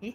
咦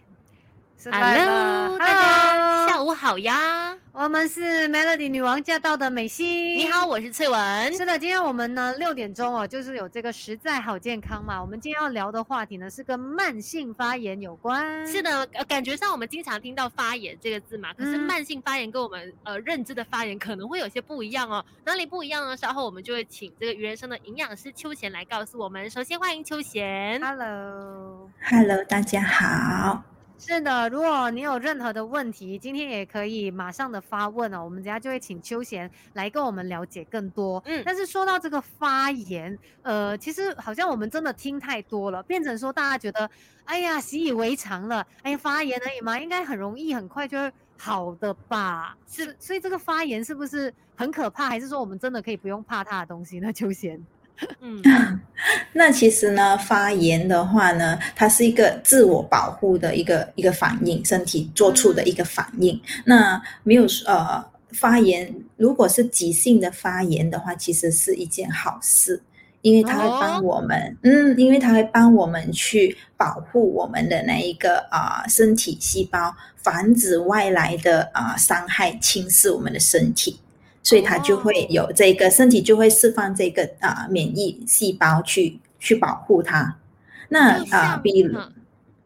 是 Hello，live 了大家 Hello 下午好呀！我们是 Melody 女王驾到的美心。你好，我是翠文。是的，今天我们呢六点钟哦，就是有这个实在好健康嘛。我们今天要聊的话题呢是跟慢性发炎有关。是的，呃感觉上我们经常听到发炎这个字嘛，可是嗯慢性发炎跟我们呃认知的发炎可能会有些不一样哦。哪里不一样呢？稍后我们就会请这个鱼人生的营养师秋贤来告诉我们。首先欢迎秋贤。Hello。Hello，大家好。是的，如果你有任何的问题，今天也可以马上的发问哦，我们等下就会请秋贤来跟我们了解更多。嗯但是说到这个发言，呃，其实好像我们真的听太多了，变成说大家觉得，哎呀，习以为常了，哎呀，发言而已嘛，应该很容易很快就会好的吧？是，所以这个发言是不是很可怕，还是说我们真的可以不用怕它的东西呢？秋贤，嗯，那其实呢，发炎的话呢，它是一个自我保护的一个一个反应，身体做出的一个反应。那没有呃发炎，如果是急性的发炎的话，其实是一件好事。因为它会帮我们，嗯，因为它会帮我们去保护我们的那一个啊、身体细胞，防止外来的啊、伤害侵蚀我们的身体。所以它就会有这个身体就会释放这个啊、免疫细胞去去保护它。那啊、像比如嗯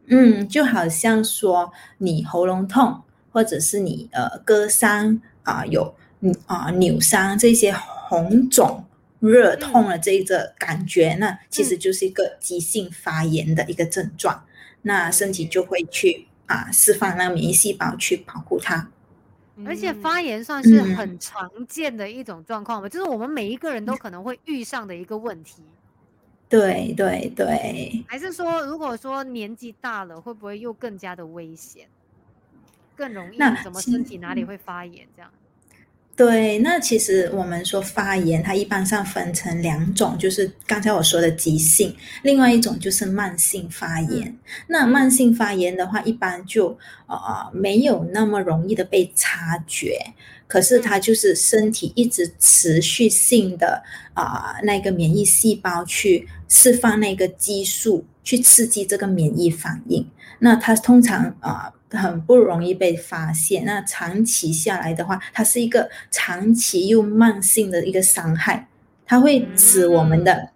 嗯，就好像说你喉咙痛，或者是你呃割伤啊、有嗯啊、扭伤这些红肿。热痛的这一个感觉，那其实就是一个急性发炎的一个症状。那身体就会去啊释放那个免疫细胞去保护它。而且嗯。发炎算是嗯。很常见的一种状况吧，就是我们每一个人都可能会遇上的一个问题。对对对，还是说，如果说年纪大了，会不会又更加的危险，更容易那怎么身体哪里会发炎这样？对，那其实我们说发炎，它一般上分成两种，就是刚才我说的急性，另外一种就是慢性发炎。那慢性发炎的话，一般就呃没有那么容易的被察觉，可是它就是身体一直持续性的啊、那个免疫细胞去释放那个激素，去刺激这个免疫反应。那它通常啊、很不容易被发现。那长期下来的话，它是一个长期又慢性的一个伤害，它会使我们的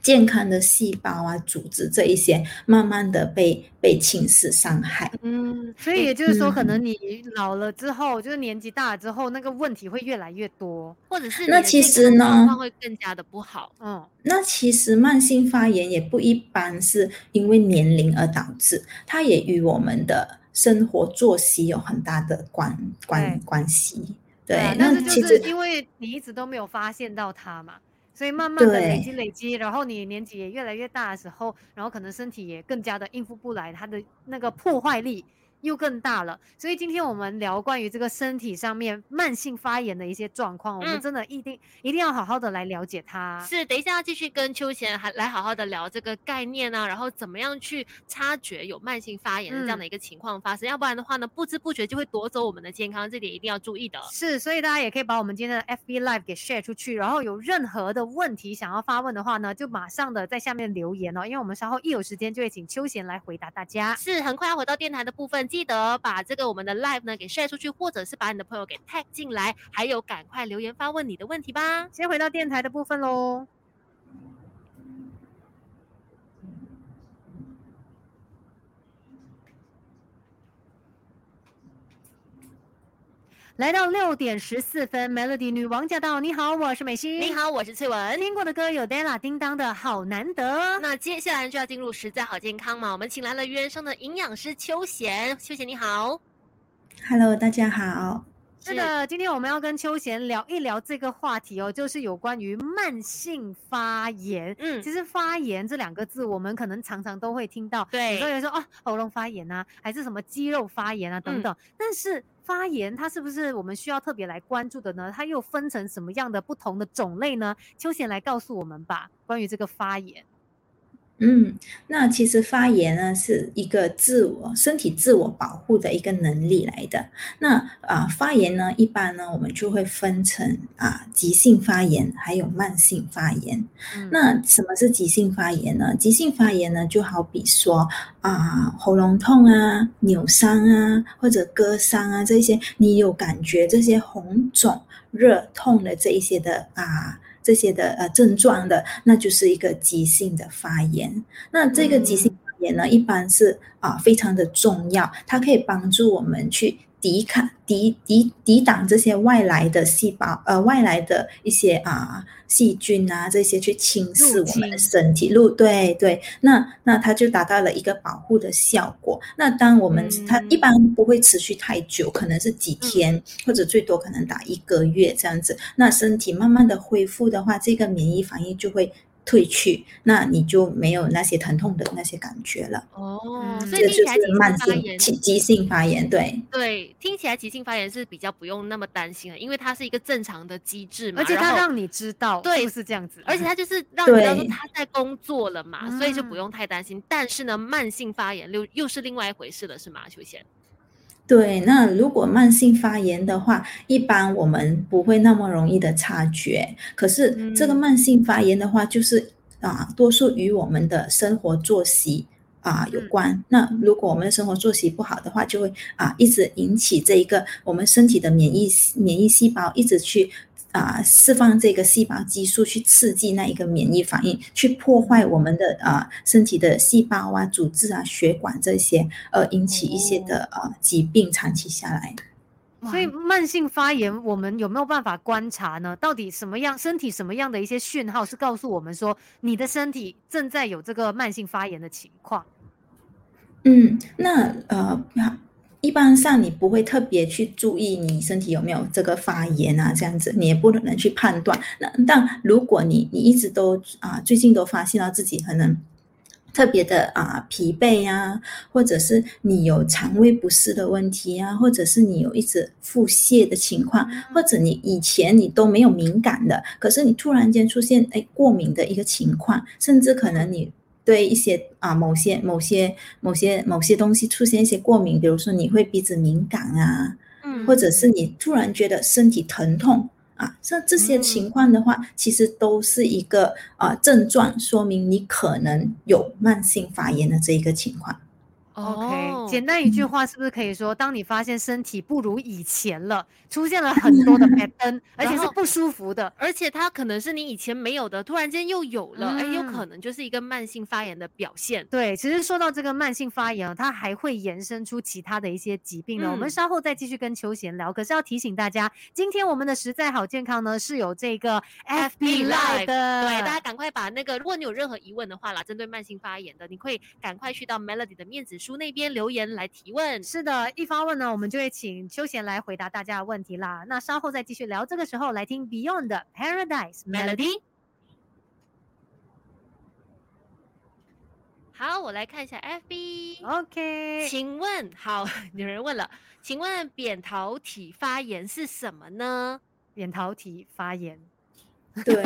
健康的细胞啊、组织这一些慢慢的被被侵蚀伤害。嗯，所以也就是说，可嗯能你老了之后，就是年纪大了之后，那个问题会越来越多。或者是那其实呢况会更加的不好。嗯，那其实慢性发炎也不一般是因为年龄而导致，它也与我们的生活作息有很大的关关关系。对但是就那其实是因为你一直都没有发现到它嘛，所以慢慢的累积累积，然后你年纪也越来越大的时候，然后可能身体也更加的应付不来，它的那个破坏力又更大了。所以今天我们聊关于这个身体上面慢性发炎的一些状况，我们嗯真的一定一定要好好的来了解它。是，等一下要继续跟秋贤还来好好的聊这个概念啊，然后怎么样去察觉有慢性发炎的这样嗯的一个情况发生，要不然的话呢，不知不觉就会夺走我们的健康，这点一定要注意的。是，所以大家也可以把我们今天的 FB Live 给 share 出去，然后有任何的问题想要发问的话呢，就马上的在下面留言哦，因为我们稍后一有时间就会请秋贤来回答大家。是，很快要回到电台的部分，记得把这个我们的 live 呢给晒出去，或者是把你的朋友给 tag 进来，还有赶快留言发问你的问题吧。先回到电台的部分喽。来到六点十四分，Melody 女王驾到！你好，我是美心。你，好，我是翠文。听过的歌有 Della 叮当的《好难得》。那接下来就要进入实在好健康嘛，我们请来了原生的营养师秋贤，秋贤你好。Hello，大家好。是的，今天我们要跟秋贤聊一聊这个话题哦，就是有关于慢性发炎。嗯其实发炎这两个字，我们可能常常都会听到，对有时候有人说哦，喉咙发炎啊，还是什么肌肉发炎啊等等。但是发炎它是不是我们需要特别来关注的呢？它又分成什么样的不同的种类呢？秋贤来告诉我们吧，关于这个发炎。嗯，那其实发炎呢是一个自我身体自我保护的一个能力来的。那啊，发炎呢，一般呢我们就会分成啊急性发炎还有慢性发炎。嗯那什么是急性发炎呢？急性发炎呢，就好比说啊喉咙痛啊、扭伤啊或者割伤啊这些，你有感觉这些红肿、热痛的这一些的啊。这些的呃症状的，那就是一个急性的发炎。那这个急性发炎呢，一般是啊、非常的重要，它可以帮助我们去抵抗、抵抵抵挡这些外来的细胞，呃，外来的一些啊、细菌啊这些去侵蚀我们的身体。入对对，那那它就达到了一个保护的效果。那当我们、它一般不会持续太久，可能是几天，或者最多可能打一个月这样子。那身体慢慢的恢复的话，这个免疫反应就会退去，那你就没有那些疼痛的那些感觉了。哦，嗯所以听起来急性是慢性发炎急急性发炎，对。对，听起来急性发炎是比较不用那么担心的，因为它是一个正常的机制嘛，而且它让你知道，对是这样子？而且它就是让你知道说他在工作了嘛，所以就不嗯用太担心。但是呢，慢性发炎又又是另外一回事了，是吗？秋贤？对，那如果慢性发炎的话，一般我们不会那么容易的察觉。可是这个嗯慢性发炎的话，就是啊，多数与我们的生活作息啊有嗯关。那如果我们的生活作息不好的话，就会啊一直引起这一个我们身体的免疫免疫细胞一直去。啊，释放这个细胞激素去刺激那一个免疫反应，去破坏我们的啊身体的细胞啊、组织啊、血管这些，而，引起一些的呃疾病长期下来。所以慢性发炎，我们有没有办法观察呢？到底什么样身体什么样的一些讯号是告诉我们说你的身体正在有这个慢性发炎的情况？嗯，那呃，一般上你不会特别去注意你身体有没有这个发炎啊，这样子你也不能去判断。那但如果你你一直都啊、最近都发现到自己可能特别的啊、疲惫呀、或者是你有肠胃不适的问题啊，或者是你有一直腹泻的情况，或者你以前你都没有敏感的，可是你突然间出现哎过敏的一个情况，甚至可能你对一些啊某些某些某些某些东西出现一些过敏，比如说你会鼻子敏感啊，嗯或者是你突然觉得身体疼痛啊，像这些情况的话，其实都是一个啊症状，说明你可能有慢性发炎的这一个情况。OK，简单嗯一句话是不是可以说，当你发现身体不如以前了，出现了很多的 pattern，而且是不舒服的，而且它可能是你以前没有的，突然间又有了，哎、有嗯可能就是一个慢性发炎的表现。对，其实说到这个慢性发炎啊，它还会延伸出其他的一些疾病呢。我们嗯稍后再继续跟秋贤聊。可是要提醒大家，今天我们的实在好健康呢是有这个 FB Live 的，对，大家赶快把那个，如果你有任何疑问的话啦，针对慢性发炎的，你可以赶快去到 Melody 的面子书那边留言来提问。是的，一发问呢，我们就会请秋贤来回答大家的问题啦。那稍后再继续聊。这个时候来听 Beyond 的 Paradise Melody。Melody。好，我来看一下 FB。OK，请问，好，有人问了，请问扁桃体发炎是什么呢？扁桃体发炎，对，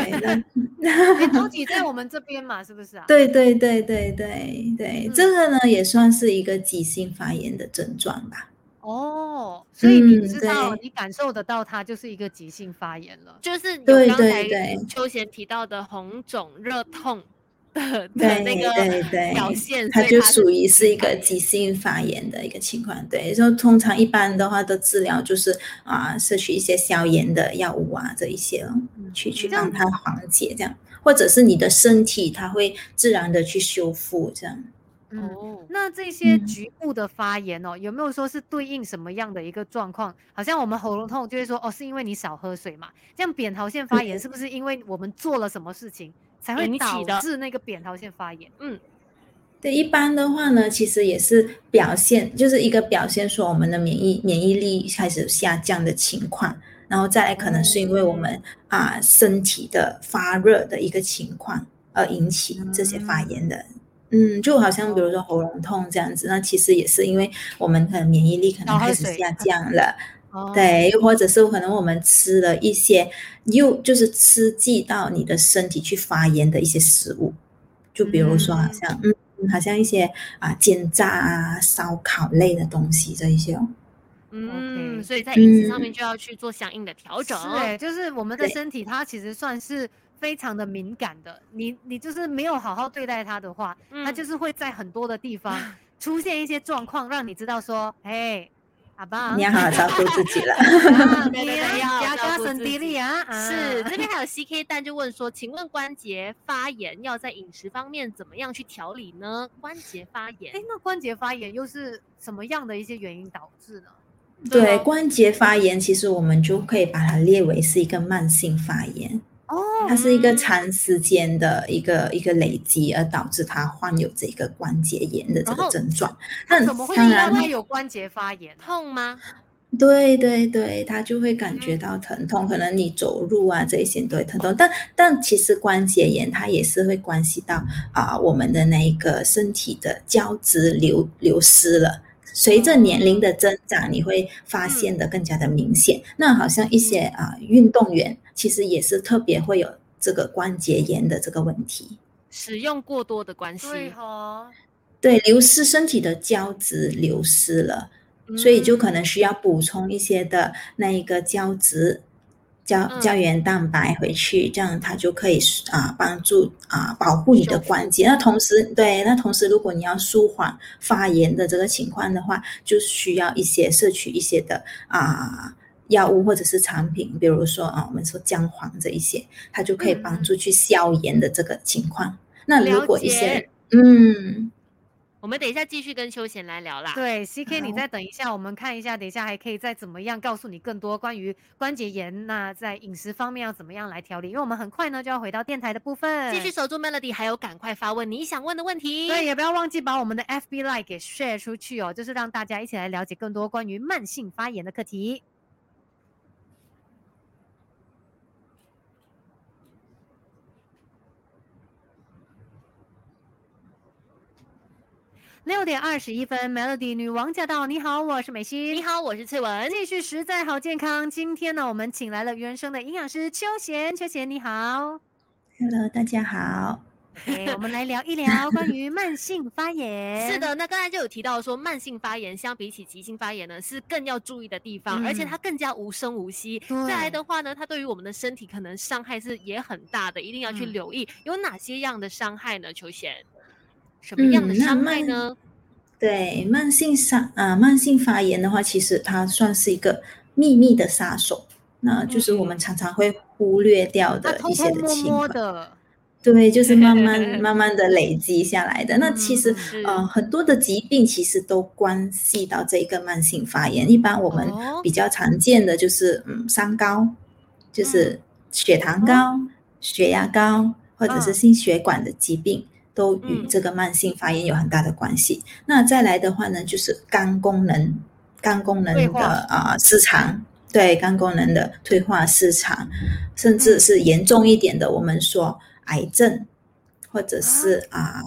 扁桃体在我们这边嘛，是不是啊？对对对对对对，嗯这个呢也算是一个急性发炎的症状吧。哦，所以你嗯知道，对你感受得到它就是一个急性发炎了。就是有对对刚才对秋贤提到的红肿、热痛的那个对对表现，它就属于是一个急性发炎的一个情况。对，就通常一般的话的治疗就是啊，摄取一些消炎的药物啊，这一些咯，去去让它缓解这样，或者是你的身体它会自然的去修复这样。嗯，哦。那这些嗯局部的发炎哦，有没有说是对应什么样的一个状况？好像我们喉咙痛就会说哦，是因为你少喝水嘛。这样扁桃腺发炎是不是因为我们做了什么事情才会导致那个扁桃腺发炎？嗯对，一般的话呢，其实也是表现，就是一个表现说我们的免疫免疫力开始下降的情况，然后再来可能是因为我们啊、身体的发热的一个情况而引起这些发炎的。嗯，就好像比如说喉咙痛这样子，那其实也是因为我们的免疫力可能开始下降了，哦，对，又或者是可能我们吃了一些又就是刺激到你的身体去发炎的一些食物，就比如说嗯好像嗯，好像一些啊煎炸啊、烧烤类的东西这一些哦。嗯所以在饮食上嗯面就要去做相应的调整。是哎，就是我们的身体它其实算是非常的敏感的，你你就是没有好好对待它的话，它嗯就是会在很多的地方 出现一些状况，让你知道说，哎，阿爸，你要好好照顾自己了。啊 对你对对要照顾自己身体力啊，是，啊这边还有 CK 蛋就问说，请问关节发炎要在饮食方面怎么样去调理呢？关节发炎哎，，那关节发炎又是什么样的一些原因导致呢？对啊关节发炎，其实我们就可以把它列为是一个慢性发炎，哦它是一个长时间的一个一个累积，而导致它患有这个关节炎的这个症状。那那怎么会知道当然它有关节发炎？痛吗？对对对，他就会感嗯觉到疼痛，可能你走路啊这一些都会疼痛，但但其实关节炎它也是会关系到啊、我们的那一个身体的胶质流流失了。随着年龄的增长，你会发现的更加的明显。那好像一些啊、运动员，其实也是特别会有这个关节炎的这个问题。使用过多的关系，对流失身体的胶质流失了，所以就可能需要补充一些的那一个胶质、胶嗯胶原蛋白回去，这样它就可以啊帮助啊保护你的关节。那同时，对，那同时如果你要舒缓发炎的这个情况的话，就需要一些摄取一些的啊。药物或者是产品，比如说啊，我们说姜黄这一些，它就可以帮助去消炎的这个情况。那如果一些嗯，我们等一下继续跟秋贤来聊啦。对，CK，你再等一下，我们看一下，等一下还可以再怎么样告诉你更多关于关节炎，那在饮食方面要怎么样来调理？因为我们很快呢就要回到电台的部分，继续守住 Melody，还有赶快发问你想问的问题。对，也不要忘记把我们的 FB Like 给 share 出去哦，就是让大家一起来了解更多关于慢性发炎的课题。六点二十一分，Melody 女王驾到！你好，我是美心。你好，我是翠文。继续实在好健康。今天呢，我们请来了原生的营养师邱贤。邱贤你好，Hello，大家好。哎，我们来聊一聊关于慢性发炎。是，的，那刚才就有提到说，慢性发炎相比起急性发炎呢，是更要注意的地方，而且嗯它更加无声无息。再来的话呢，它对于我们的身体可能伤害是也很大的，一定要去嗯留意有哪些样的伤害呢？秋贤，什么样的伤害慢呢？对，慢性杀啊、慢性发炎的话，其实它算是一个秘密的杀手，那就是我们嗯常常会忽略掉的一些偷摸摸的情况。对，就是慢慢 慢慢的累积下来的。那其实嗯呃，很多的疾病其实都关系到这个慢性发炎。一般我们哦比较常见的就是嗯，三高，就是血糖高、血压高，或者是嗯心血管的疾病。都与嗯。这个慢性发炎有很大的关系。那再来的话呢，就是肝功能、肝功能的啊、失常，对肝功能的退化失常，甚至嗯。是严重一点的，我们说癌症，或者是啊、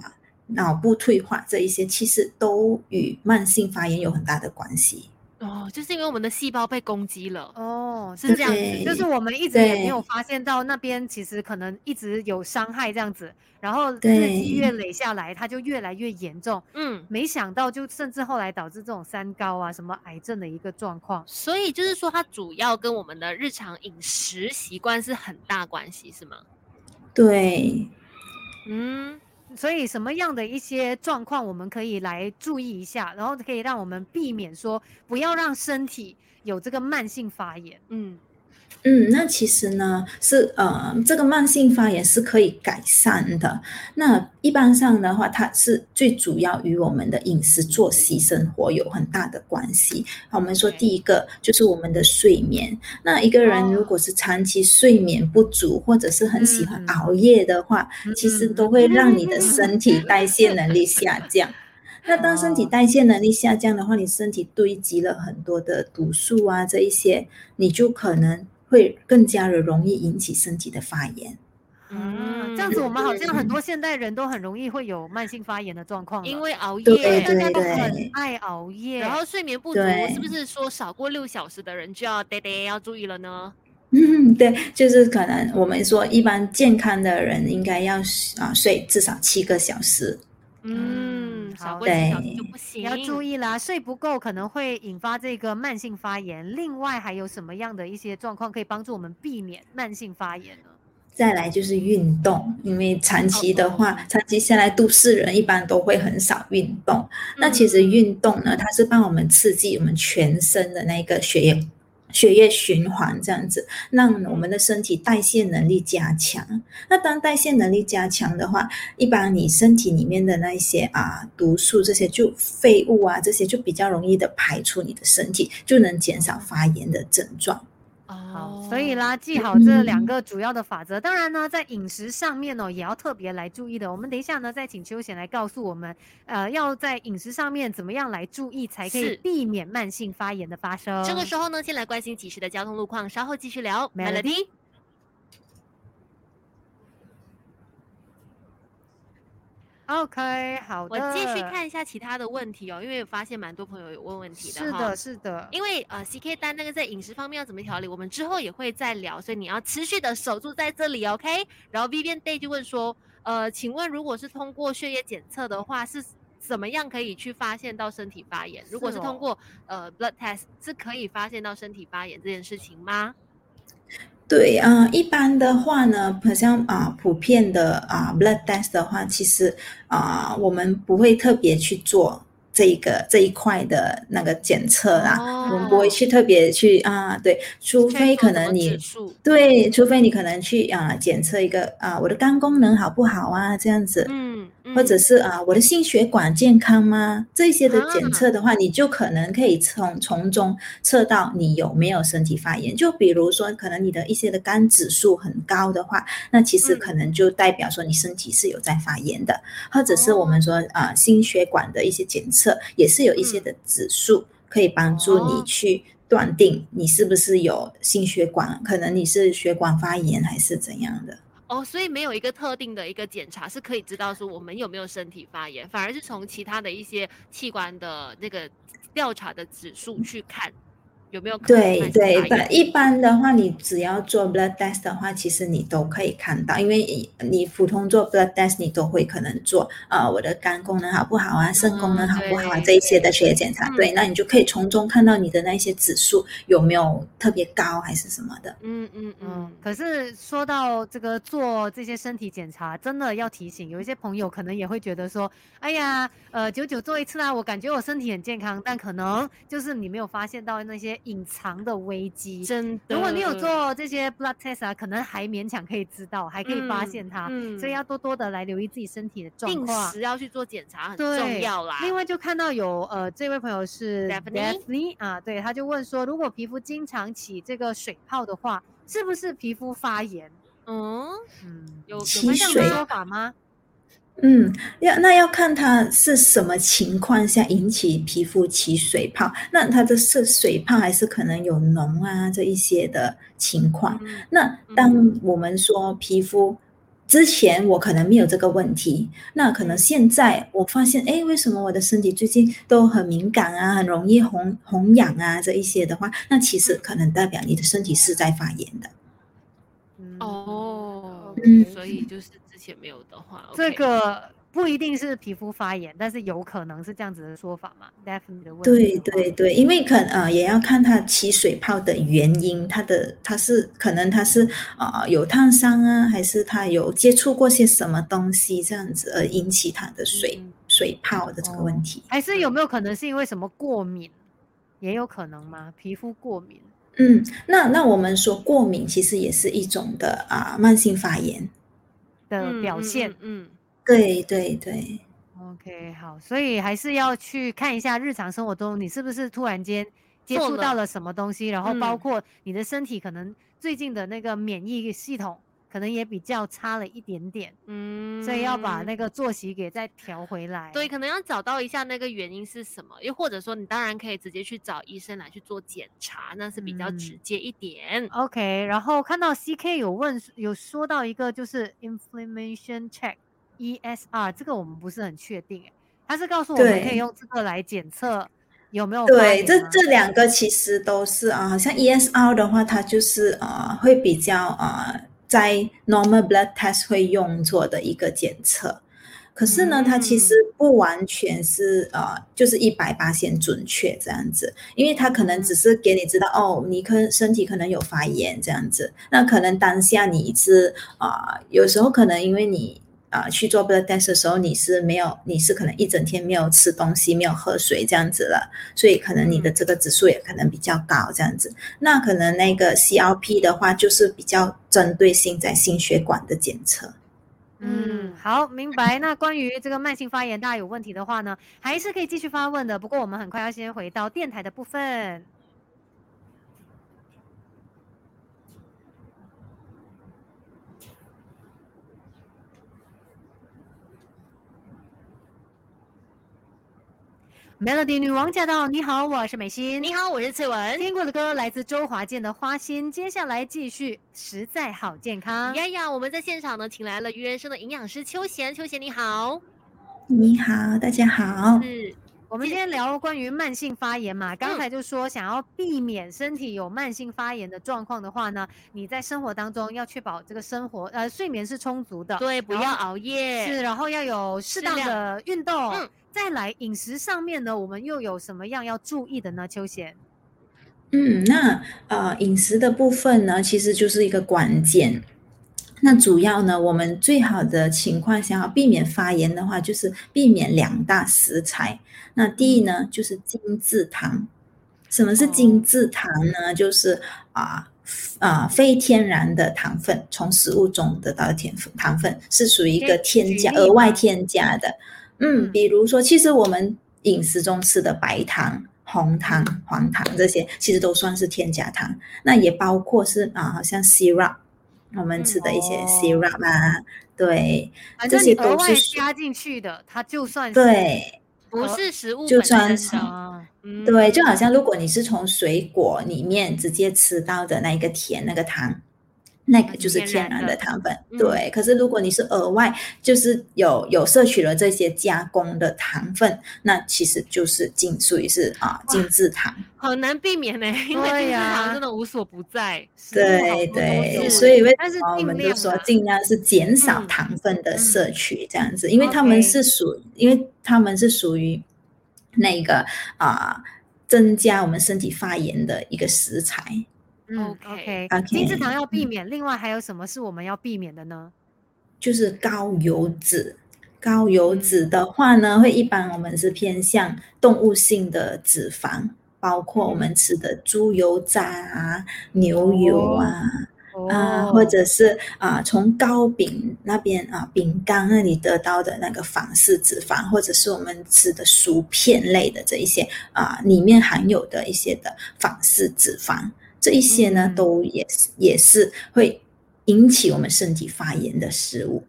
脑部退化这一些，其实都与慢性发炎有很大的关系。哦，就是因为我们的细胞被攻击了，哦，是是这样子，就是我们一直也没有发现到那边其实可能一直有伤害这样子，然后日积月累下来，它就越来越严重。嗯。没想到就甚至后来导致这种三高啊、什么癌症的一个状况。所以就是说，它主要跟我们的日常饮食习惯是很大关系，是吗？对，嗯，所以什么样的一些状况我们可以来注意一下，然后可以让我们避免说不要让身体有这个慢性发炎。嗯，嗯，那其实呢是呃，这个慢性发炎是可以改善的。那一般上的话，它是最主要与我们的饮食、作息、生活有很大的关系。好我们说第一个就是我们的睡眠。那一个人哦如果是长期睡眠不足，或者是很喜欢嗯熬夜的话，其实嗯都会让你的身体代谢能力下降。那当身体哦代谢能力下降的话，你身体堆积了很多的毒素啊，这一些你就可能会更加的容易引起身体的发炎。啊，嗯这样子我们好像很嗯多现代人都很容易会有慢性发炎的状况，因为熬对夜，大家都很爱熬夜，然后睡眠不足，是不是说少过六小时的人就要得得要注意了呢？嗯，对，就是可能我们说一般健康的人应该要啊睡至少七个小时。嗯，好少过几小时对就不行。要注意啦，睡不够可能会引发这个慢性发炎。另外还有什么样的一些状况可以帮助我们避免慢性发炎呢？再来就是运动，因为长期的话，哦长期下来都市人一般都会很少运动。那其实嗯运动呢，它是帮我们刺激我们全身的那个血液血液循环，这样子让我们的身体代谢能力加强。那当代谢能力加强的话，一般你身体里面的那些啊毒素这些就废物啊这些就比较容易的排出你的身体，就能减少发炎的症状。好，哦所以啦，记好这两嗯个主要的法则。当然呢，在饮食上面呢，也要特别来注意的。我们等一下呢，再请秋贤来告诉我们，呃，要在饮食上面怎么样来注意，才可以避免慢性发炎的发生。这个时候呢，先来关心及时的交通路况，稍后继续聊。Melody，OK，好的。我继续看一下其他的问题哦，因为我发现蛮多朋友有问问题的哈是的，是的。因为呃，CK 单那个在饮食方面要怎么调理，我们之后也会再聊，所以你要持续的守住在这里，OK？然后 Vivian Day 就问说，呃，请问如果是通过血液检测的话，是怎么样可以去发现到身体发炎？如果是哦是通过呃 blood test 是可以发现到身体发炎这件事情吗？对啊、一般的话呢，好像啊、普遍的啊、blood test 的话，其实啊、我们不会特别去做这一个这一块的那个检测啦，我们不会哦。去特别去啊、对，除非可能你，对，除非你可能去啊、检测一个啊、我的肝功能好不好啊这样子，嗯，或者嗯是啊，我的心血管健康吗？这些的检啊测的话，你就可能可以从从中测到你有没有身体发炎。就比如说，可能你的一些的肝指数很高的话，那其实嗯。可能就代表说你身体是有在发炎的，或者是我们说啊，心血管的一些检测也是有一些的指数可以帮助你哦去断定你是不是有心血管，可能你是血管发炎还是怎样的。哦，所以没有一个特定的一个检查是可以知道说我们有没有身体发炎，反而是从其他的一些器官的那个调查的指数去看有没有可能对对，但一般的话，你只要做 blood test 的话，其实你都可以看到，因为你你普通做 blood test，你都会可能做呃我的肝功能好不好啊，肾功能好不好啊、对这一些的血液检查。嗯对，那你就可以从中看到你的那些指数有没有特别高还是什么的。嗯嗯嗯嗯，，可是说到这个做这些身体检查，真的要提醒，有一些朋友可能也会觉得说，哎呀，呃，久久做一次啊，我感觉我身体很健康，但可能就是你没有发现到那些隐藏的危机。真的。如果你有做这些 blood test 啊，可能还勉强可以知道，还可以发现它，嗯所以要多多的来留意自己身体的状况定况。时要去做检查很，重要啦。另外就看到有呃，这位朋友是 Daphne Daphne 啊，对，他就问说，如果皮肤经常起这个水泡的话，是不是皮肤发炎？嗯，嗯，有有起关系这样的说法吗？嗯，要那要看它是什么情况下引起皮肤起水泡，那它的是水泡还是可能有脓啊这一些的情况。嗯那当我们说皮肤之前我可能没有这个问题，那可能现在我发现，哎，为什么我的身体最近都很敏感啊，很容易红红痒啊这一些的话，那其实可能代表你的身体是在发炎的。嗯哦，嗯所以就是之前没有的话，这个不一定是皮肤发炎，但是有可能是这样子的说法嘛？Definitely 的问题对对对，因为可呃也要看它起水泡的原因，它的它是可能它是呃有烫伤啊，还是它有接触过些什么东西这样子而引起它的水、嗯水泡的这个问题。还是有没有可能是因为什么过敏？也有可能吗？皮肤过敏？嗯，那那我们说过敏其实也是一种的啊、慢性发炎。的表现。嗯嗯。对对对，OK，好，所以还是要去看一下日常生活中你是不是突然间接触到了什么东西，然后包嗯括你的身体可能最近的那个免疫系统可能也比较差了一点点，嗯，所以要把那个作息给再调回来。对，可能要找到一下那个原因是什么，又或者说你当然可以直接去找医生来去做检查，那是比较直嗯接一点。OK，然后看到 CK 有问有说到一个就是 inflammation check ESR，这个我们不是很确定诶，他是告诉我们可以用这个来检测有没有发对，这这两个其实都是啊，好像 ESR 的话，它就是呃会比较呃在 normal blood test 会用做的一个检测。可是呢，它其实不完全是呃，就是一百八先准确这样子，因为它可能只是给你知道哦，你可身体可能有发炎这样子，那可能当下你是啊、有时候可能因为你啊、去做 blood test 的时候，你是没有，你是可能一整天没有吃东西，没有喝水这样子了，所以可能你的这个指数也可能比较高这样子。那可能那个 CRP 的话，就是比较针对性在心血管的检测。嗯，好，明白。那关于这个慢性发炎，大家有问题的话呢，还是可以继续发问的。不过我们很快要先回到电台的部分。Melody 女王驾到！你好，我是美心。你好，我是翠文。听过的歌来自周华健的《花心》，接下来继续实在好健康。呀呀，我们在现场呢，请来了鱼人生的营养师秋贤。秋贤你好，你好，大家好。是我们今天聊关于慢性发炎嘛，刚才就说想要避免身体有慢性发炎的状况的话呢，你在生活当中要确保这个生活呃睡眠是充足的，对，不要熬夜。是，然后要有适当的运动，嗯再来饮食上面呢，我们又有什么样要注意的呢？秋贤，嗯，那呃，饮食的部分呢，其实就是一个关键。那主要呢，我们最好的情况想要避免发炎的话，就是避免两大食材。那第一呢，就是精制糖。什么是精制糖呢？就是啊啊、非天然的糖分，从食物中得到的甜分糖分是属于一个添加额外添加的。嗯，嗯比如说，其实我们饮食中吃的白糖、红糖、黄糖这些，其实都算是添加糖。那也包括是啊，好像 syrup，我们吃的一些哦 syrup 啊，对反这些都是加进去的，它就算是对不是食物就本身算是的，啊，嗯对，就好像如果你是从水果里面直接吃到的那一个甜那个糖。那个就是天然的的糖分，嗯对。可是如果你是额外就是有有摄取了这些加工的糖分，那其实就是精属于是啊精制糖。很难避免呢，因为精制对呀糖真的无所不在。对对，所以为但是什么我们都说尽量是减少嗯糖分的嗯摄取，这样子，因为他们是属，因为他们是属于那个啊、增加我们身体发炎的一个食材。嗯 OK，OK，精制 OK，糖要避嗯免，另外还有什么是我们要避免的呢？就是高油脂。高油嗯脂的话呢，会一般我们是偏向动物性的脂肪，包括我们嗯吃的猪油渣啊、牛油啊。啊，哦或者是啊，从糕饼那边啊，饼干那里得到的那个反式脂肪，或者是我们吃的薯片类的这一些啊，里面含有的一些的反式脂肪，这一些呢，嗯。都也是也是会引起我们身体发炎的食物。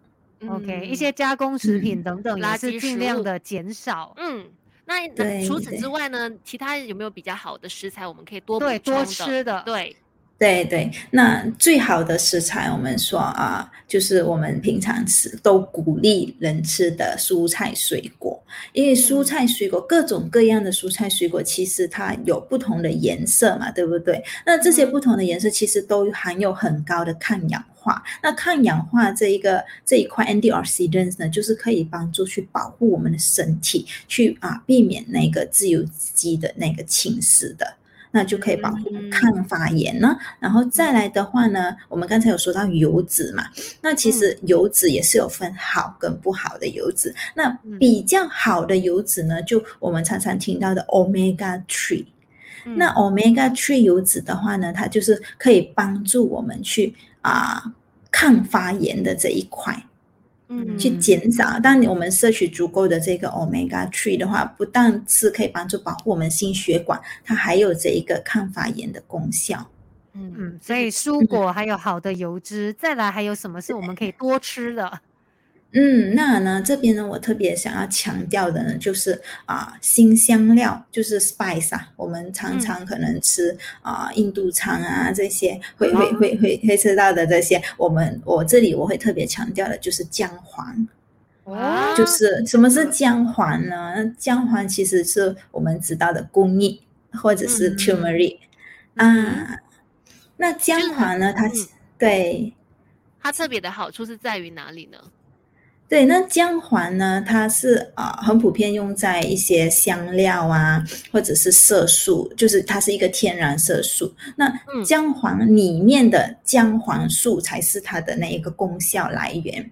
OK，嗯一些加工食品等等也是垃圾食物尽量的减少，嗯，那除此之外呢，其他有没有比较好的食材我们可以多对，多补充的？吃的，对，对对，那最好的食材，我们说啊，就是我们平常吃都鼓励人吃的蔬菜水果，因为蔬嗯菜水果各种各样的蔬菜水果，其实它有不同的颜色嘛，对不对？那这些嗯不同的颜色其实都含有很高的抗氧化。那抗氧化这一个这一块 antioxidants 呢，就是可以帮助去保护我们的身体，去啊避免那个自由基的那个侵蚀的。那就可以保护嗯抗发炎呢。然后再来的话呢，我们刚才有说到油脂嘛，那其实油脂也是有分好跟不好的油脂。那嗯比较好的油脂呢，就我们常常听到的 omega three。嗯那 omega three 油脂的话呢，它就是可以帮助我们去啊、抗发炎的这一块。嗯去减少。当我们摄取足够的这个 omega three 的话，不但是可以帮助保护我们心血管，它还有这一个抗发炎的功效。嗯嗯，所以蔬果还有好的油脂，再来还有什么是我们可以多吃的？嗯，那呢这边呢，我特别想要强调的呢，就是啊、新香料，就是 spice 啊，我们常嗯常可能吃啊、印度餐啊这些会会会会会吃到的这些，我们我这里我会特别强调的就是姜黄。哦就是什么是姜黄呢？那姜黄其实是我们知道的工艺或者是嗯 turmeric、嗯啊。那姜黄呢？它、嗯对它特别的好处是在于哪里呢？对，那姜黄呢？它是啊、呃很普遍用在一些香料啊，或者是色素，就是它是一个天然色素。那嗯姜黄里面的姜黄素才是它的那一个功效来源。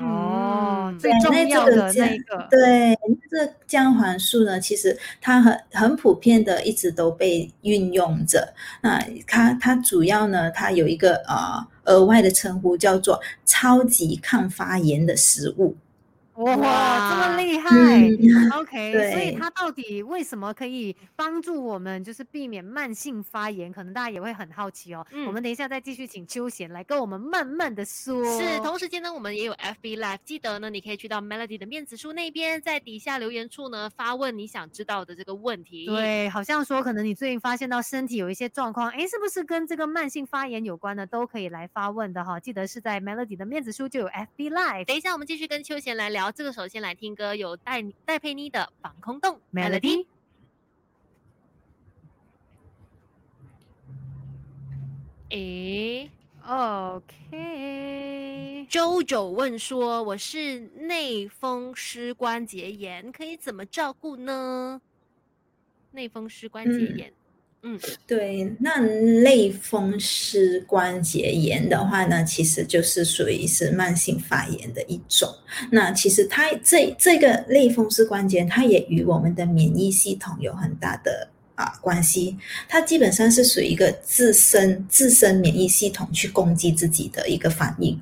哦，嗯最重要的这个姜那一个，对，这个姜黄素呢，其实它很很普遍的，一直都被运用着。那它它主要呢，它有一个呃额外的称呼，叫做超级抗发炎的食物。哇，这么厉害！嗯，OK，所以它到底为什么可以帮助我们，就是避免慢性发炎？可能大家也会很好奇哦。嗯我们等一下再继续请秋贤来跟我们慢慢的说。是，同时间呢，我们也有 FB Live，记得呢，你可以去到 Melody 的面子书那边，在底下留言处呢发问你想知道的这个问题。，对，好像说可能你最近发现到身体有一些状况，哎，是不是跟这个慢性发炎有关的，都可以来发问的哈。记得是在 Melody 的面子书就有 FB Live 等一下我们继续跟秋贤来聊。这个首先来听歌，有戴戴佩妮的《防空洞》Melody。诶 OK，，JoJo 问说，我是内风湿关节炎，可以怎么照顾呢？内风湿关节嗯，对，那类风湿关节炎的话呢，其实就是属于是慢性发炎的一种。那其实它这这个类风湿关节炎，它也与我们的免疫系统有很大的啊关系。它基本上是属于一个自身自身免疫系统去攻击自己的一个反应。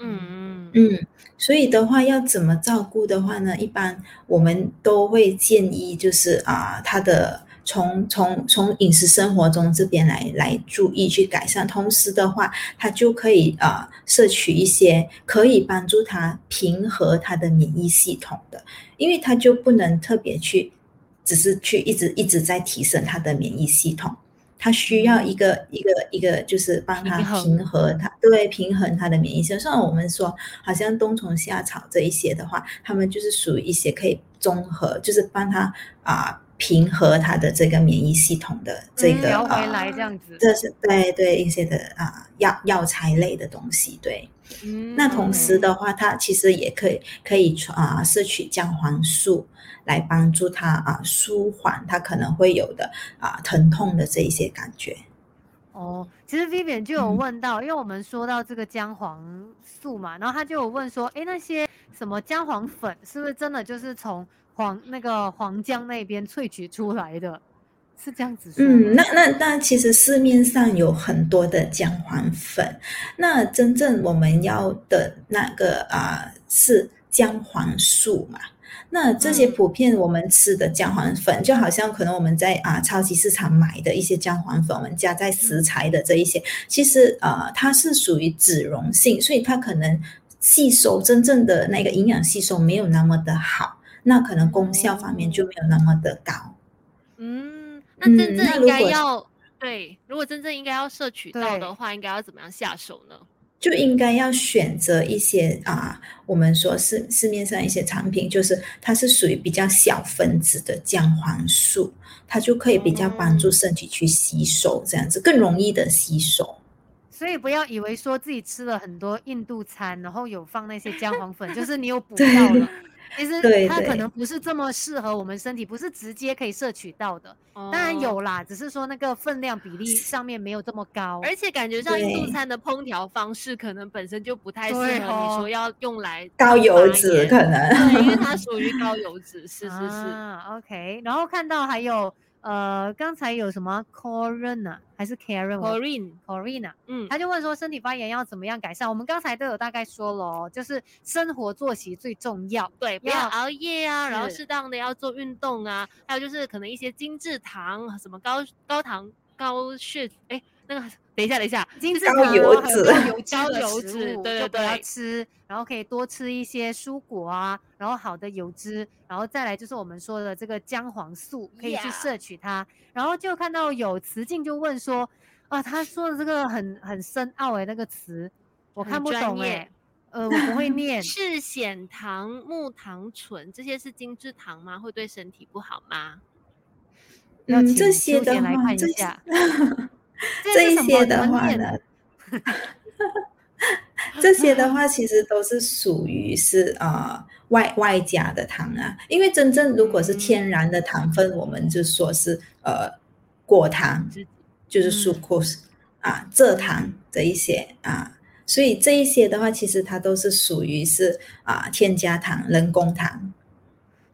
嗯嗯嗯，所以的话，要怎么照顾的话呢？一般我们都会建议，就是啊，它的从从从饮食生活中这边来来注意去改善，同时的话，他就可以啊摄取一些可以帮助他平和他的免疫系统的，因为他就不能特别去只是去一直一直在提升他的免疫系统。他需要一个一个一个，就是帮他平和他，对平衡他的免疫系统。像我们说，好像冬虫夏草这一些的话，他们就是属于一些可以综合，就是帮他啊、平和他的这个免疫系统的这个、调回啊来这样子。这是对对一些的啊药药材类的东西，对。嗯那同时的话，它其实也可以可以啊摄取姜黄素来帮助它啊舒缓它可能会有的啊疼痛的这一些感觉。哦，其实 Vivian 就有嗯问到，因为我们说到这个姜黄素嘛，然后他就有问说，诶，那些什么姜黄粉是不是真的就是从黄那个黄姜那边萃取出来的？是这样子说？嗯，那那那其实市面上有很多的姜黄粉，那真正我们要的那个啊、是姜黄素嘛。那这些嗯普遍我们吃的姜黄粉，就好像可能我们在啊超级市场买的一些姜黄粉，我们加在食材的这一些，其实呃它是属于脂溶性，所以它可能吸收真正的那个营养吸收没有那么的好，那可能功效方面就没有那么的高。嗯，那真嗯正应该要对，如果真正应该要摄取到的话，应该要怎么样下手呢？就应该要选择一些啊，我们说市市面上一些产品，就是它是属于比较小分子的姜黄素，它就可以比较帮助哦身体去吸收，这样子更容易的吸收。所以不要以为说自己吃了很多印度餐，然后有放那些姜黄粉，就是你有补对到了。其实它可能不是这么适合我们身体，不是直接可以摄取到的。当然哦有啦，只是说那个分量比例上面没有这么高。而且感觉上印度餐的烹调方式可能本身就不太适合你说要用来高油脂可能，对，因为它 属于高油脂，是是是，啊，OK。然后看到还有呃，刚才有什么 Corona 还是 Karen 我 Corinne，Corina，嗯，他就问说身体发炎要怎么样改善？我们刚才都有大概说了哦，就是生活作息最重要。对，不要要熬夜啊，然后是适当的要做运动啊，还有就是可能一些精制糖，什么高高糖高血，哎，那个等一下等一下，精致高糖油脂油 脂高的食油脂对对对吃，然后可以多吃一些蔬果啊，然后好的油脂，然后再来就是我们说的这个姜黄素，可以去摄取它。然后就看到有词境就问说，啊，他说的这个很很深奥诶，那个词我看不懂诶。呃，我不会 念。赤藓糖、木糖醇这些是精制糖吗？会对身体不好吗？嗯这些的话这看一下。这一些的话呢，这些的 话其实都是属于是呃外外加的糖啊，因为真正如果是天然的糖分，我们就说是呃果糖，就是嗯。sucrose、啊蔗糖这一些啊，所以这一些的话，其实它都是属于是啊添加糖、人工糖。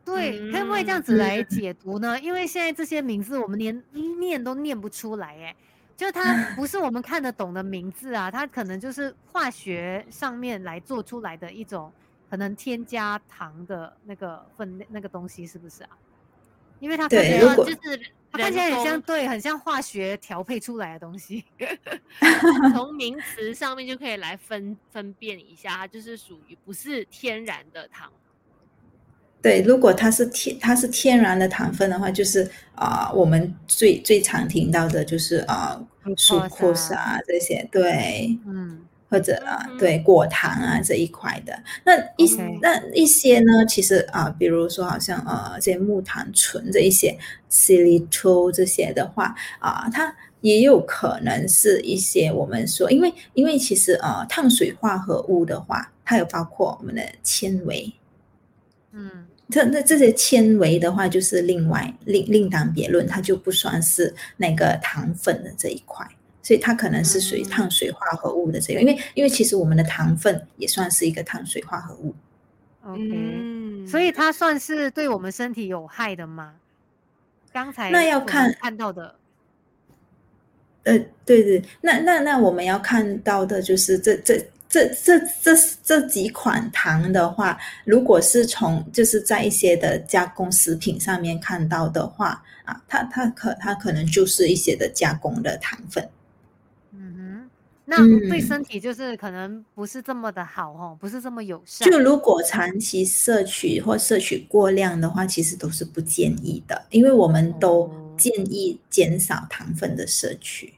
对，可不可以这样嗯。子来解读呢？因为现在这些名字我们连念都念不出来，哎，就它不是我们看得懂的名字啊，它可能就是化学上面来做出来的一种可能添加糖的那个分那个东西，是不是啊？因为它看起来就是 它看起来很像对，很像化学调配出来的东西。从名词上面就可以来分分辨一下，它就是属于不是天然的糖。对，如果它是天它是天然的糖分的话，就是啊、我们最最常听到的就是啊 Glucose sucrose 啊这些，对，嗯，或者啊对果糖啊这一块的。那一那一些呢，其实啊，比如说好像呃这些木糖醇这一些 xylitol 这些的话啊，它也有可能是一些我们说，因为因为其实呃碳水化合物的话，它有包括我们的纤维。嗯，这那这些纤维的话，就是另外另另当别论，它就不算是那个糖分的这一块，所以它可能是属于嗯碳水化合物的这个，因为因为其实我们的糖分也算是一个碳水化合物。OK，、嗯所以它算是对我们身体有害的吗？刚才那要看看到的，呃，对对，那那那我们要看到的就是这这这这这这几款糖的话，如果是从就是在一些的加工食品上面看到的话啊，它它可它可能就是一些的加工的糖分。嗯哼，那对嗯身体就是可能不是这么的好哦，不是这么友善。就如果长期摄取或摄取过量的话，其实都是不建议的，因为我们都哦建议减少糖分的摄取。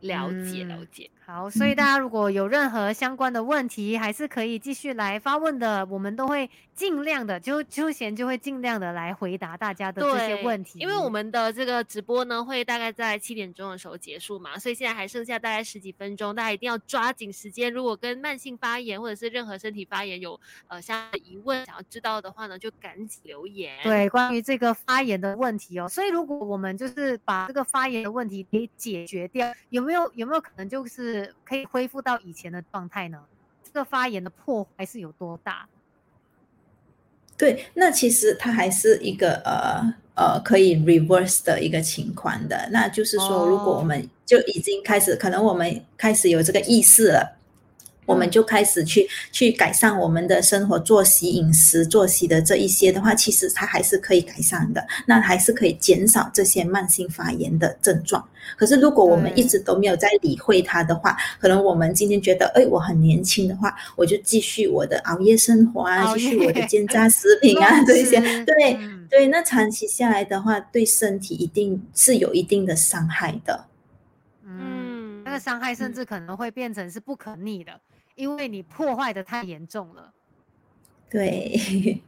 了解了嗯解。好，所以大家如果有任何相关的问题，还是可以继续来发问的，我们都会尽量的，就秋贤就会尽量的来回答大家的这些问题。因为我们的这个直播呢，会大概在七点钟的时候结束嘛，所以现在还剩下大概十几分钟，大家一定要抓紧时间。如果跟慢性发炎或者是任何身体发炎有呃相关的疑问，想要知道的话呢，就赶紧留言。对，关于这个发炎的问题哦，所以如果我们就是把这个发炎的问题给解决掉，有没有有没有可能就是可以恢复到以前的状态呢？这个发炎的破坏是有多大？对，那其实它还是一个呃呃可以 reverse 的一个情况的，那就是说，如果我哦们就已经开始，可能我们开始有这个意识了。我们嗯。就开始去去改善我们的生活作息、饮食作息的这一些的话，其实它还是可以改善的，那还是可以减少这些慢性发炎的症状。可是如果我们一直都没有在理会它的话，可能我们今天觉得，哎，我很年轻的话，我就继续我的熬夜生活啊，继续我的煎炸食品啊 这一些，对、嗯。对，那长期下来的话，对身体一定是有一定的伤害的。嗯，那个嗯伤害甚嗯。至可能会变成是不可逆的，因为你破坏的太严重了。对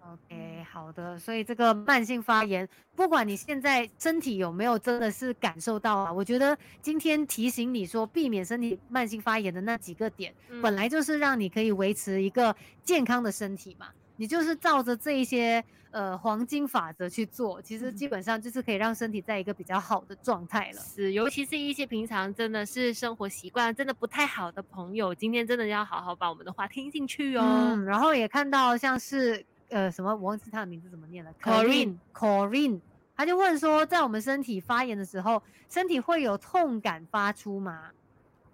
，OK，好的，所以这个慢性发炎，不管你现在身体有没有真的是感受到啊，我觉得今天提醒你说避免身体慢性发炎的那几个点，本嗯来就是让你可以维持一个健康的身体嘛。你就是照着这一些呃黄金法则去做，其实基本上就是可以让身体在一个比较好的状态了。是，尤其是一些平常真的是生活习惯真的不太好的朋友，今天真的要好好把我们的话听进去哦。嗯，然后也看到像是呃什么，我忘记他的名字怎么念了 Corinne Corinne，他就问说，在我们身体发炎的时候，身体会有痛感发出吗？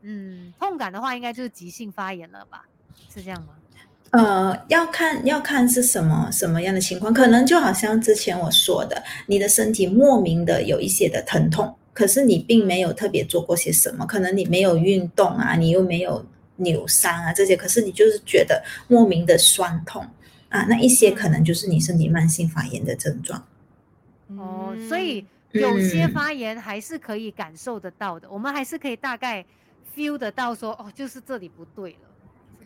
嗯，痛感的话，应该就是急性发炎了吧？是这样吗？呃，要看要看是什么什么样的情况，可能就好像之前我说的，你的身体莫名的有一些的疼痛，可是你并没有特别做过些什么，可能你没有运动啊，你又没有扭伤啊这些，可是你就是觉得莫名的酸痛啊，那一些可能就是你身体慢性发炎的症状。哦，所以有些发炎还是可以感受得到的，我们还是可以大概 feel 得到说，哦，就是这里不对了，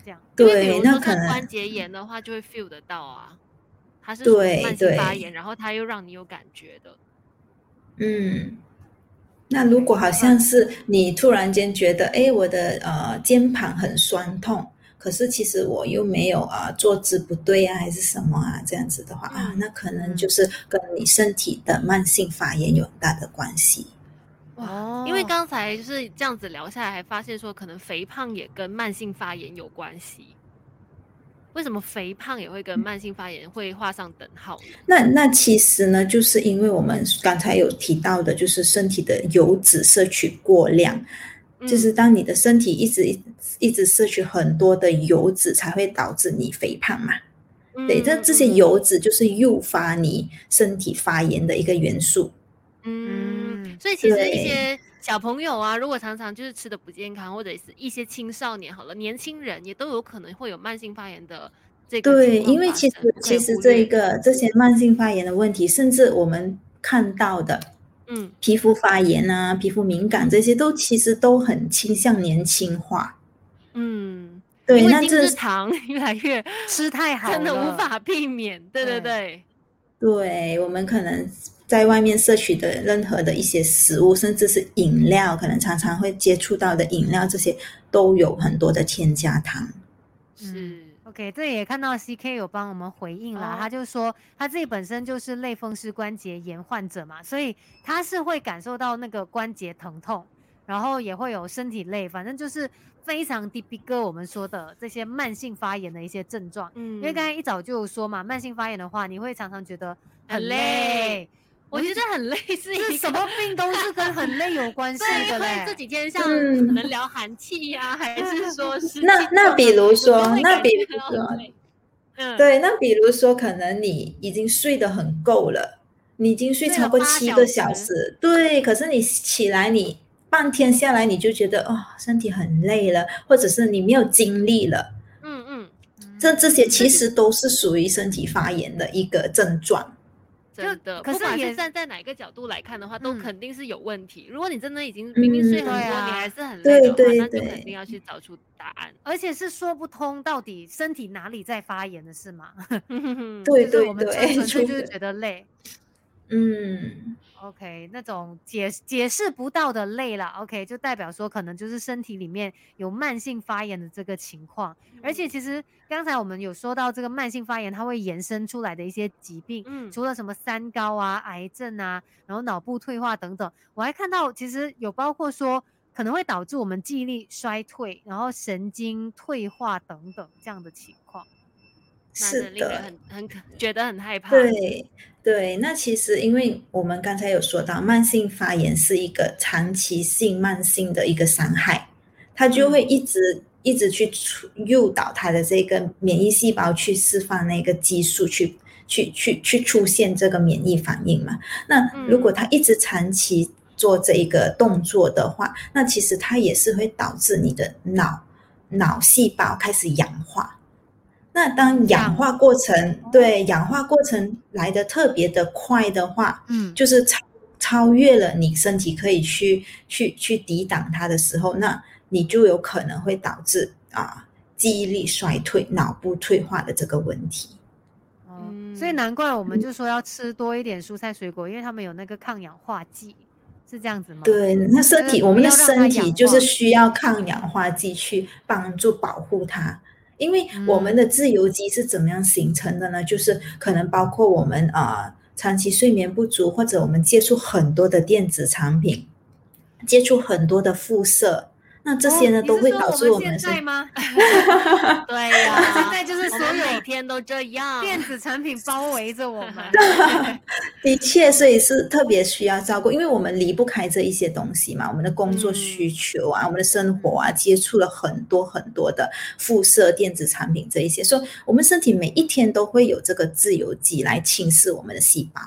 这样。对，那可能关节炎的话，就会 feel 得到啊，它是对属于慢性发炎，然后它又让你有感觉的。嗯，那如果好像是你突然间觉得，哎，我的呃肩膀很酸痛，可是其实我又没有啊、呃坐姿不对啊，还是什么啊，这样子的话啊嗯，那可能就是跟你身体的慢性发炎有很大的关系。哇，因为哦刚才就是这样子聊下来，还发现说可能肥胖也跟慢性发炎有关系。为什么肥胖也会跟慢性发炎会画上等号呢？那那其实呢，就是因为我们刚才有提到的，就是身体的油脂摄取过量，就是嗯当你的身体一直一一直摄取很多的油脂，才会导致你肥胖嘛。对，这嗯这些嗯油脂就是诱发你身体发炎的一个元素。嗯，嗯所以其实一些小朋友啊，如果常常就是吃的不健康，或者是一些青少年好了，年轻人也都有可能会有慢性发炎的这个对，因为其实其实这一个这些慢性发炎的问题，甚至我们看到的嗯皮肤发炎啊、皮肤敏感这些，都其实都很倾向年轻化。嗯，对，那这制糖 越来越吃太好了，真的无法避免，对对对对，对我们可能在外面摄取的任何的一些食物，甚至是饮料，可能常常会接触到的饮料，这些都有很多的添加糖。是 OK，这也看到 CK 有帮我们回应啦，哦他就说他自己本身就是类风湿关节炎患者嘛，所以他是会感受到那个关节疼痛，然后也会有身体累，反正就是非常 d b 哥我们说的这些慢性发炎的一些症状。嗯，因为刚才一早就有说嘛，慢性发炎的话，你会常常觉得很累。我觉得很累是一个什么病都是跟很累有关系对，的所以这。几天像嗯可能聊寒气呀、还是说是那那比如说那比如说嗯，对，那比如说，可能你已经睡得很够了，你已经睡超过七个小时时，对，可是你起来，你半天下来，你就觉得哦，身体很累了，或者是你没有精力了，嗯嗯，这这些嗯其实都是属于身体发炎的一个症状。真的，可是也不管是站在哪个角度来看的话，都嗯肯定是有问题。如果你真的已经明明睡很多，对啊你还是很累的话，对那就肯定要去找出答案。而且是说不通到底身体哪里在发炎的是吗？对对纯纯粹就是觉得累。嗯，OK，那种解解释不到的累了。OK，就代表说可能就是身体里面有慢性发炎的这个情况。而且其实刚才我们有说到这个慢性发炎，它会延伸出来的一些疾病，嗯除了什么三高啊、癌症啊，然后脑部退化等等，我还看到其实有包括说可能会导致我们记忆力衰退，然后神经退化等等这样的情况。是的很很可觉得很害怕。对对。那其实，因为我们刚才有说到，慢性发炎是一个长期性慢性的一个伤害，它就会一直、一直去出诱导它的这个免疫细胞去释放那个激素去。去去去出现这个免疫反应嘛？那如果它一直长期做这一个动作的话，那其实它也是会导致你的脑脑细胞开始氧化。那当氧化过程对氧化过程来的特别的快的话，嗯，就是超超越了你身体可以去去去抵挡它的时候，那你就有可能会导致啊记忆力衰退、脑部退化的这个问题。嗯，所以嗯难怪我们就说要吃多一点蔬菜水果，因为他们有那个抗氧化剂，是这样子吗？对，那身体我们的身体就是需要抗氧化剂去帮助保护它。因为我们嗯的自由基是怎么样形成的呢？就是可能包括我们啊、呃长期睡眠不足，或者我们接触很多的电子产品，接触很多的辐射，那这些呢、哦都会导致我们身现在吗？对呀、现在就是所有每天都这样。电子产品包围着我们。的确，所以是特别需要照顾，因为我们离不开这一些东西嘛，我们的工作嗯需求啊，我们的生活啊，接触了很多很多的辐射电子产品这一些，所以我们身体每一天都会有这个自由基来侵蚀我们的细胞。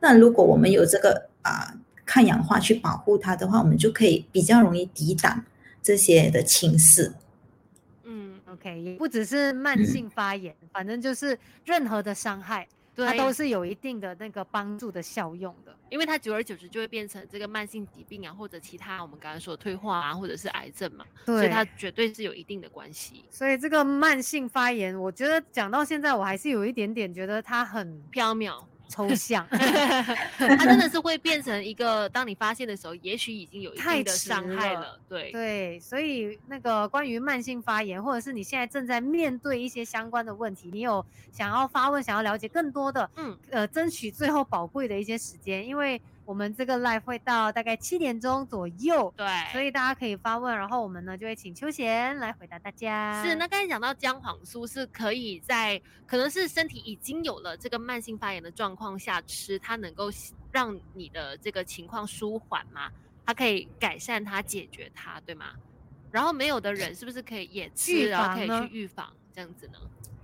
那如果我们有这个啊、抗氧化去保护它的话，我们就可以比较容易抵挡这些的侵蚀。嗯，OK，也不只是慢性发炎，反正就是任何的伤害，它都是有一定的那个帮助的效用的。因为它久而久之就会变成这个慢性疾病啊，或者其他我们刚刚说的退化啊，或者是癌症嘛，所以它绝对是有一定的关系。所以这个慢性发炎，我觉得讲到现在，我还是有一点点觉得它很缥缈，抽象，它真的是会变成一个，当你发现的时候，也许已经有一定的伤害了。对，对，所以那个关于慢性发炎，或者是你现在正在面对一些相关的问题，你有想要发问、想要了解更多的，嗯，呃，争取最后宝贵的一些时间，因为我们这个 live 会到大概七点钟左右，对，所以大家可以发问，然后我们呢就会请秋贤来回答大家。是，那刚才讲到姜黄素是可以在可能是身体已经有了这个慢性发炎的状况下吃，它能够让你的这个情况舒缓吗？它可以改善它、解决它，对吗？然后没有的人是不是可以也吃，预然后可以去预防这样子呢？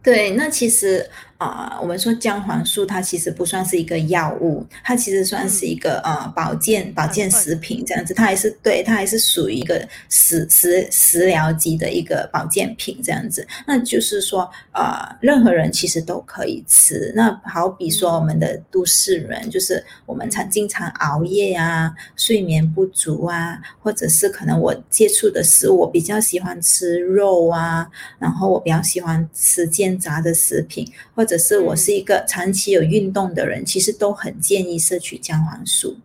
对，那其实啊、我们说姜黄素它其实不算是一个药物，它其实算是一个、呃保健保健食品这样子，它还是对它还是属于一个食食食疗级的一个保健品这样子。那就是说呃，任何人其实都可以吃。那好比说我们的都市人，就是我们常嗯经常熬夜啊，睡眠不足啊，或者是可能我接触的食物，我比较喜欢吃肉啊，然后我比较喜欢吃煎炸的食品，或者是我是一个长期有运动的人，其实都很建议摄取姜黄素。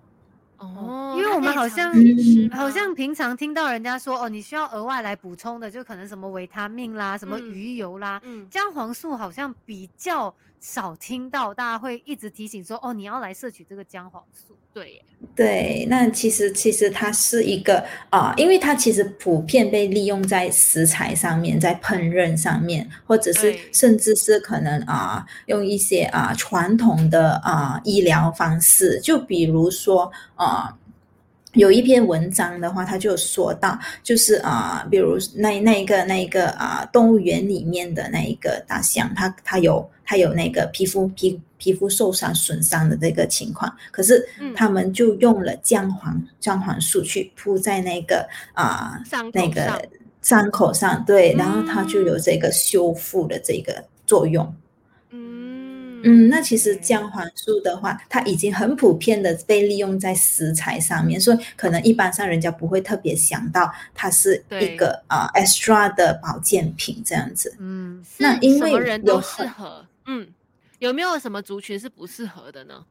哦，因为我们好像好像平常听到人家说哦，你需要额外来补充的，就可能什么维他命啦、什么嗯鱼油啦，嗯姜黄素好像比较少听到，大家会一直提醒说哦，你要来摄取这个姜黄素。对耶，对，那其实其实它是一个啊、因为它其实普遍被利用在食材上面，在烹饪上面，或者是甚至是可能啊、用一些啊、传统的啊、医疗方式，就比如说啊。有一篇文章的话，他就说到，就是啊、比如那那一个那一个啊、动物园里面的那一个大象，它它有它有那个皮肤皮皮肤受伤损伤的这个情况，可是嗯。他们就用了姜黄姜黄素去铺在那个啊、那个伤口上，对，然后它就有嗯这个修复的这个作用。嗯。嗯，那其实姜黄素的话，它已经很普遍的被利用在食材上面，所以可能一般上人家不会特别想到它是一个啊、extra 的保健品这样子。嗯，那因为有人都适很合，嗯，有没有什么族群是不适合的呢？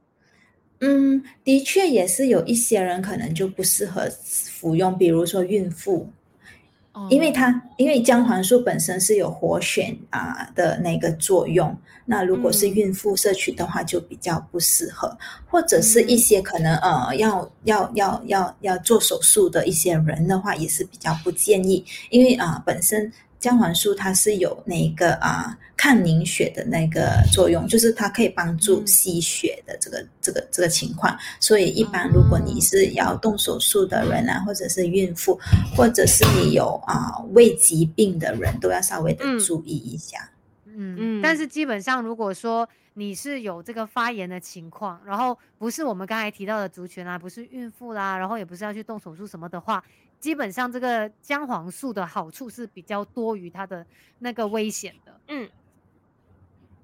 嗯，的确也是有一些人可能就不适合服用，比如说孕妇，因为哦。它因为姜黄素本身是有活血啊、的那个作用，那如果是嗯。孕妇摄取的话就比较不适合，或者是一嗯。些可能呃要要要要要做手术的一些人的话，也是比较不建议，因为啊、本身姜黄素它是有那个啊、抗凝血的那个作用，就是它可以帮助嗯吸血的这个、这个这个情况。所以一般如果你是要动手术的人啊，或者是孕妇，或者是你有啊、胃疾病的人，都要稍微的嗯注意一下。嗯嗯，但嗯是基本上如果说你是有这个发炎的情况，然后不是我们刚才提到的族群啊，不是孕妇啦，然后也不是要去动手术什么的话，基本上这个姜黄素的好处是比较多于它的那个危险的。嗯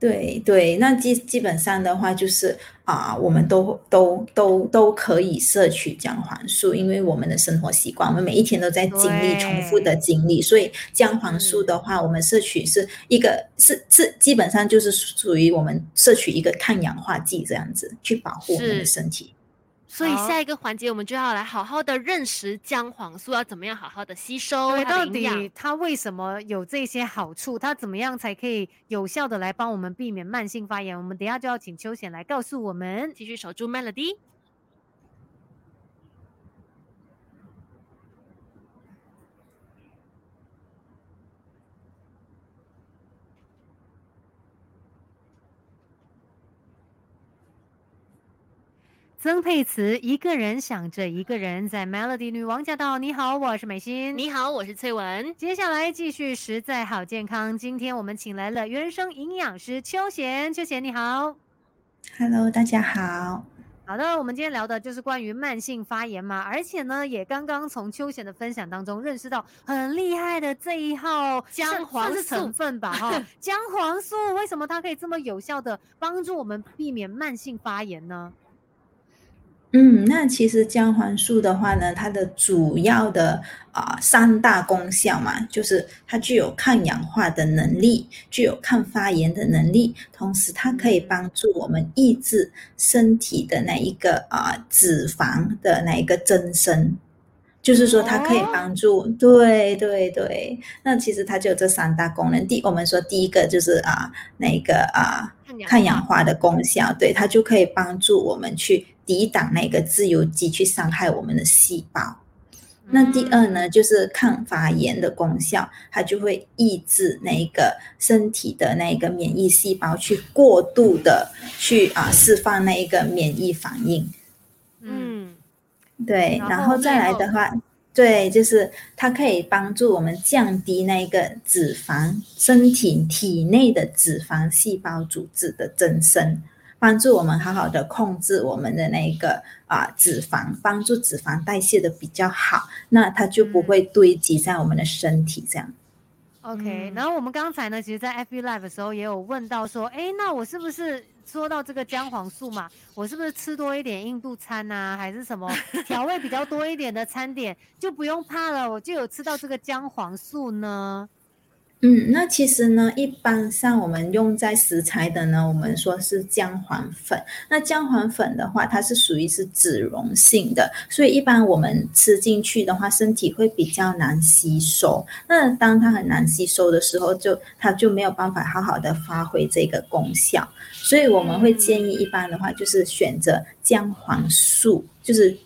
对对，那基基本上的话就是啊、我们都都都都可以摄取姜黄素，因为我们的生活习惯，我们每一天都在经历重复的经历，所以姜黄素的话，我们摄取是一个是是基本上就是属于我们摄取一个抗氧化剂这样子，去保护我们的身体。所以好下一个环节我们就要来好好的认识姜黄素要怎么样好好的吸收对，到它的营养底。它为什么有这些好处？它怎么样才可以有效的来帮我们避免慢性发炎？我们等一下就要请秋贤来告诉我们。继续守住 Melody。曾沛慈一个人想着一个人，在 Melody 女王驾到。你好，我是美心。你好，我是翠文。接下来继续实在好健康。今天我们请来了原生营养师邱贤，邱贤你好。Hello，大家好。好的，我们今天聊的就是关于慢性发炎嘛，而且呢，也刚刚从秋贤的分享当中认识到很厉害的这一号姜黄素成分吧，哈，姜黄素为什么它可以这么有效的帮助我们避免慢性发炎呢？嗯，那其实姜黄素的话呢，它的主要的啊、三大功效嘛，就是它具有抗氧化的能力，具有抗发炎的能力，同时它可以帮助我们抑制身体的那一个啊、脂肪的那一个增生。就是说，它可以哦帮助，对对对。那其实它就有这三大功能。第，我们说第一个就是啊，那个啊，抗氧化的功效，对它就可以帮助我们去抵挡那个自由基去伤害我们的细胞。那第二呢，就是抗发炎的功效，它就会抑制那个身体的那个免疫细胞去过度的去啊释放那一个免疫反应。嗯，嗯，对，然后然后再来的话，对，就是它可以帮助我们降低那个脂肪身体体内的脂肪细胞组织的增生，帮助我们好好的控制我们的那个啊、脂肪，帮助脂肪代谢的比较好，那它就不嗯会堆积在我们的身体这样。OK，、嗯然后我们刚才呢，其实，在 FB Live 的时候也有问到说，哎，那我是不是说到这个姜黄素嘛，我是不是吃多一点印度餐啊，还是什么调味比较多一点的餐点，就不用怕了，我就有吃到这个姜黄素呢？嗯，那其实呢，一般上我们用在食材的呢，我们说是姜黄粉。那姜黄粉的话，它是属于是脂溶性的，所以一般我们吃进去的话，身体会比较难吸收。那当它很难吸收的时候，就它就没有办法好好的发挥这个功效。所以我们会建议一般的话，就是选择姜黄素，就是嗯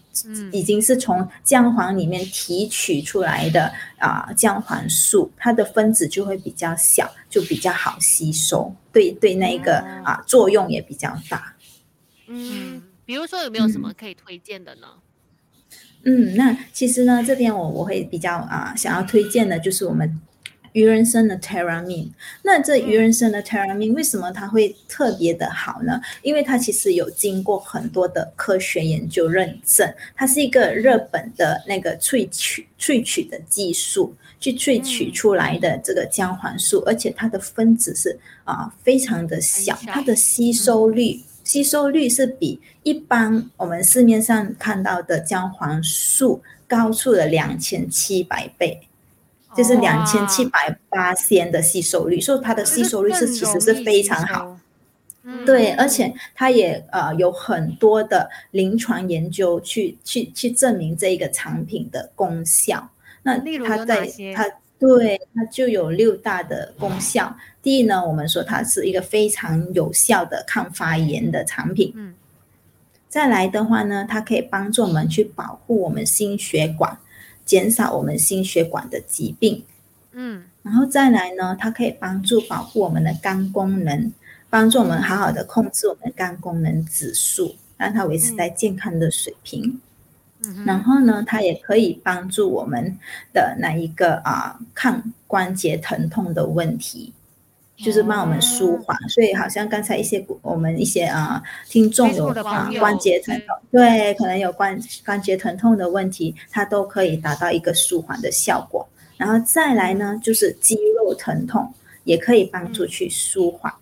已经是从姜黄里面提取出来的啊、姜黄素，它的分子就会比较小，就比较好吸收，对对那个哦啊、作用也比较大。嗯，比如说有没有什么可以推荐的呢？嗯，那其实呢，这边我我会比较啊、想要推荐的就是我们鱼人参的 Terramin。那这鱼人参的 Terramin 为什么它会特别的好呢？因为它其实有经过很多的科学研究认证，它是一个日本的那个萃取萃取的技术去萃取嗯出来的这个姜黄素，而且它的分子是啊、非常的小，小它的吸收率。吸收率是比一般我们市面上看到的姜黄素高出了两千七百倍，就是哦两千七百八仙的吸收率，所以它的吸收率是其实是非常好。。嗯，对，而且它也呃有很多的临床研究去去去证明这一个产品的功效。那它在它对它就有六大的功效。第一呢，我们说它是一个非常有效的抗发炎的产品。嗯再来的话呢，它可以帮助我们去保护我们心血管，减少我们心血管的疾病。嗯然后再来呢，它可以帮助保护我们的肝功能，帮助我们好好的控制我们的肝功能指数，让它维持在健康的水平。嗯，然后呢，它也可以帮助我们的那一个啊、抗关节疼痛的问题，就是帮我们舒缓。所以好像刚才一些我们一些啊、听众有啊关节疼痛，对，可能有关关节疼痛的问题，它都可以达到一个舒缓的效果。然后再来呢，就是肌肉疼痛也可以帮助去舒缓。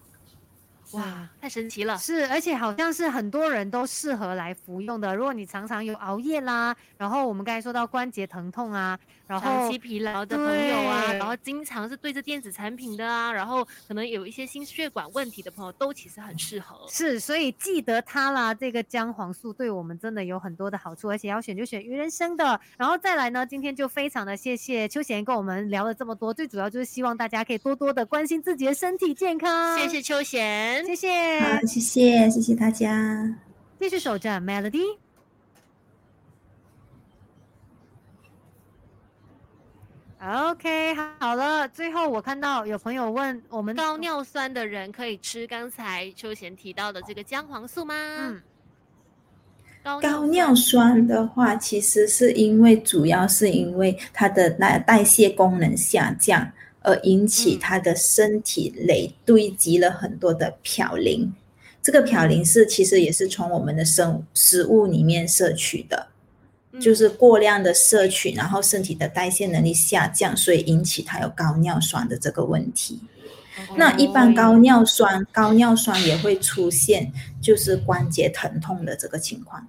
哇，太神奇了！是，而且好像是很多人都适合来服用的。如果你常常有熬夜啦，然后我们刚才说到关节疼痛啊，然后长期疲劳的朋友啊，然后经常是对着电子产品的啊，然后可能有一些心血管问题的朋友，都其实很适合。是，所以记得它啦，这个姜黄素对我们真的有很多的好处，而且要选就选鱼人参的。然后再来呢，今天就非常的谢谢秋贤跟我们聊了这么多，最主要就是希望大家可以多多的关心自己的身体健康。谢，谢秋贤，谢谢，好，谢谢，谢谢大家。继续守着 Melody。OK，好了，最后我看到有朋友问我们高，尿酸的人可以吃刚才秋贤提到的这个姜黄素吗？嗯，高高尿酸的话，其实是因为主要是因为它的那代谢功能下降，而引起他的身体累堆积了很多的嘌呤，这个嘌呤是其实也是从我们的生食物里面摄取的，嗯。就是过量的摄取，然后身体的代谢能力下降，所以引起他有高尿酸的这个问题。那一般高尿酸，高尿酸也会出现就是关节疼痛的这个情况。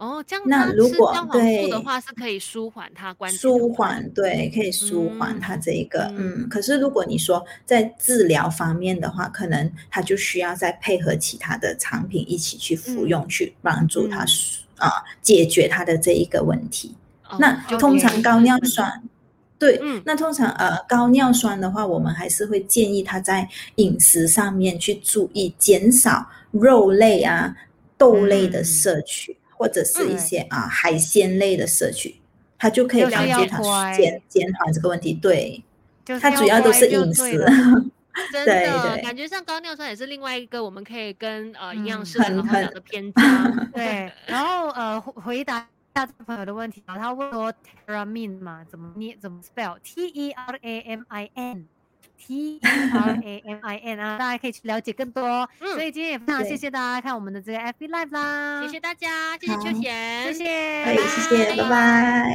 哦，这样那如果对的对话，是可以舒缓它关节舒缓，对，可以舒缓它这一个，嗯嗯可是如果你说在治疗方面的话，可能它就需要再配合其他的产品一起去服用，嗯去帮助它嗯舒啊、解决它的这一个问题。哦那通常高尿嗯酸，对，嗯那通常呃高尿酸的话，我们还是会建议他在饮食上面去注意减少肉类啊、豆类的嗯摄取，或者是一嗯些啊、海鲜类的摄取，它就可以就是要帮助它乖减减缓这个问题。对，它主要都是饮食。真的对感觉像高尿酸也是另外一个我们可以跟呃营养嗯师来很很好好聊的篇章。对，然后呃回回答一下这个朋友的问题啊，他问说 Teramin 嘛，怎么念怎么 spell？T E R A M I N。T E R A M I N 啊，大家可以去了解更多哦。嗯。所以今天也非常谢谢大家看我们的这个 FB Live 啦，谢谢大家，谢谢秋好贤，谢谢，可以，谢谢，拜拜